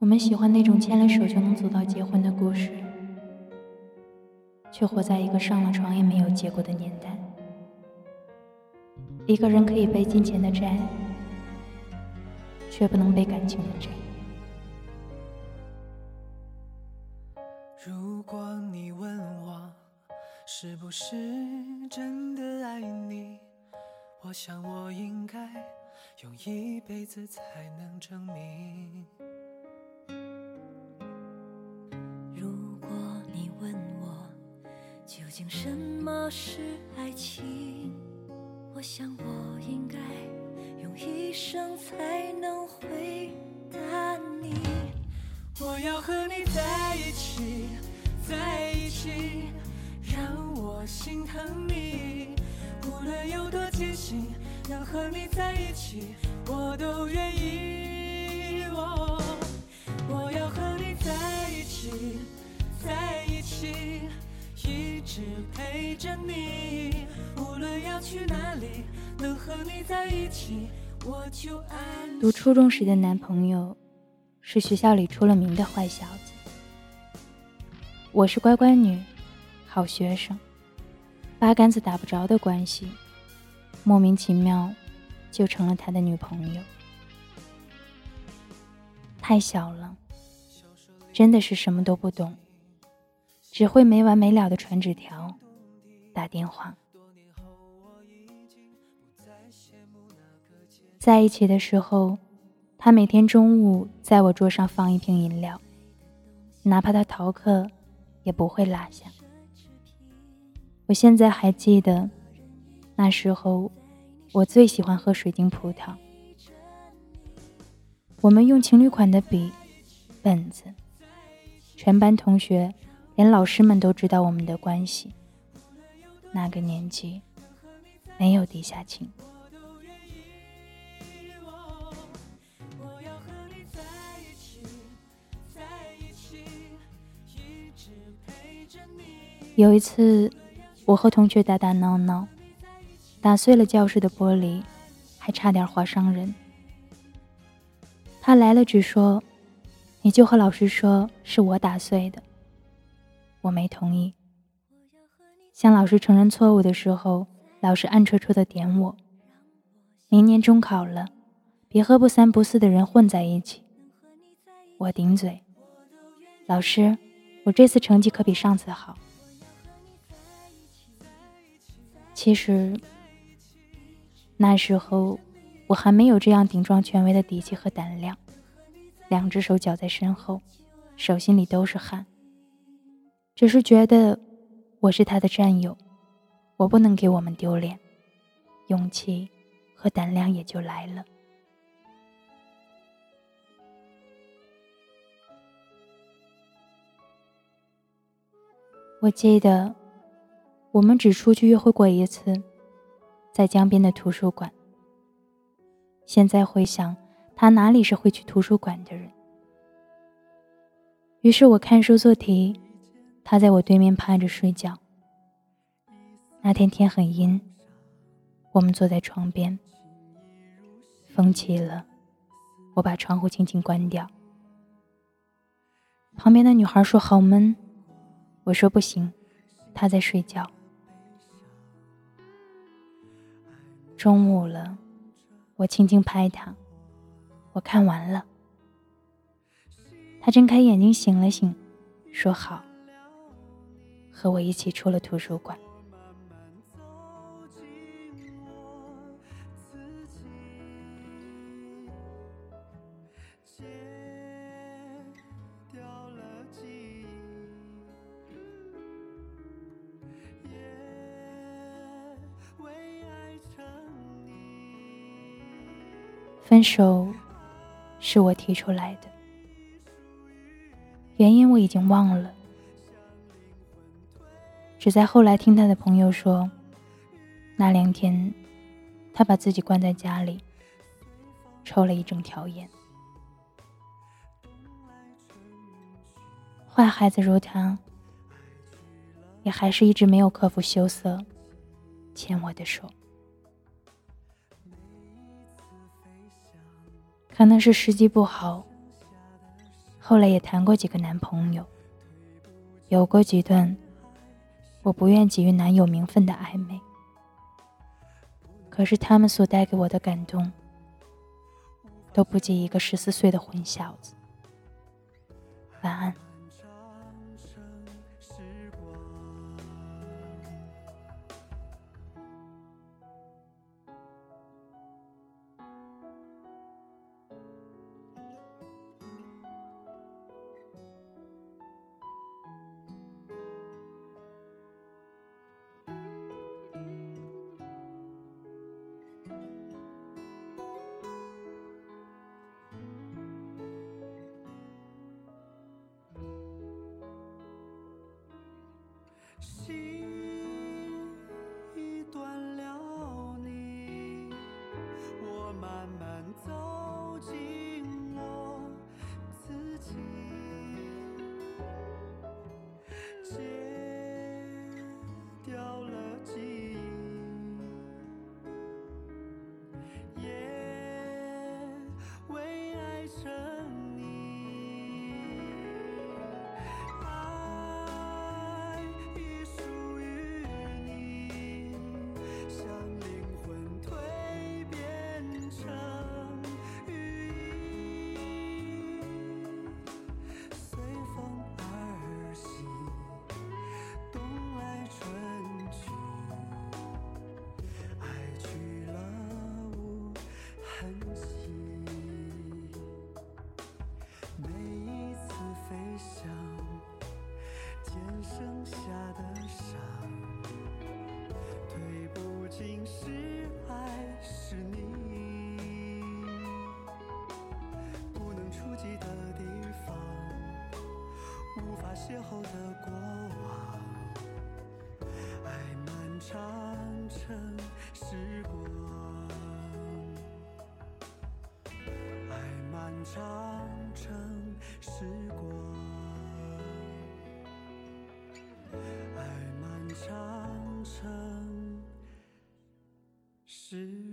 我们喜欢那种牵了手就能走到结婚的故事，却活在一个上了床也没有结果的年代。一个人可以背金钱的债，却不能背感情的债。如果你问我是不是真的爱你，我想我应该用一辈子才能证明。竟什么是爱情？我想我应该用一生才能回答你。我要和你在一起，在一起，让我心疼你。无论有多艰辛，能和你在一起，我都愿意。我要和你在一起，在一起。一直陪着你，无论要去哪里，能和你在一起，我就安。读初中时的男朋友，是学校里出了名的坏小子。我是乖乖女，好学生，八竿子打不着的关系，莫名其妙就成了他的女朋友。太小了，真的是什么都不懂。只会没完没了的传纸条、打电话。在一起的时候，他每天中午在我桌上放一瓶饮料，哪怕他逃课，也不会落下。我现在还记得，那时候我最喜欢喝水晶葡萄。我们用情侣款的笔、本子，全班同学。连老师们都知道我们的关系。那个年纪，没有地下情。有一次，我和同学打打闹闹，打碎了教室的玻璃，还差点划伤人。他来了句说：“你就和老师说是我打碎的。”我没同意。向老师承认错误的时候，老师暗戳戳的点我：“明年中考了，别和不三不四的人混在一起。”我顶嘴：“老师，我这次成绩可比上次好。”其实那时候我还没有这样顶撞权威的底气和胆量，两只手绞在身后，手心里都是汗。只是觉得我是他的战友，我不能给我们丢脸，勇气和胆量也就来了。我记得我们只出去约会过一次，在江边的图书馆。现在回想，他哪里是会去图书馆的人？于是我看书做题。他在我对面趴着睡觉。那天天很阴，我们坐在床边。风起了，我把窗户轻轻关掉。旁边的女孩说好闷，我说不行，她在睡觉。中午了，我轻轻拍她，我看完了。她睁开眼睛醒了醒，说好。和我一起出了图书馆。分手是我提出来的，原因我已经忘了。只在后来听他的朋友说，那两天，他把自己关在家里，抽了一整条烟。坏孩子如他，也还是一直没有克服羞涩，牵我的手。可能是时机不好，后来也谈过几个男朋友，有过几段我不愿给予男友名分的暧昧。可是他们所带给我的感动，都不及一个十四岁的混小子。晚安。叹息，每一次飞翔，肩剩下的伤，退不进是爱，是你不能触及的地方，无法邂逅的过往，爱漫长成时光。长成时光，爱漫长成时光。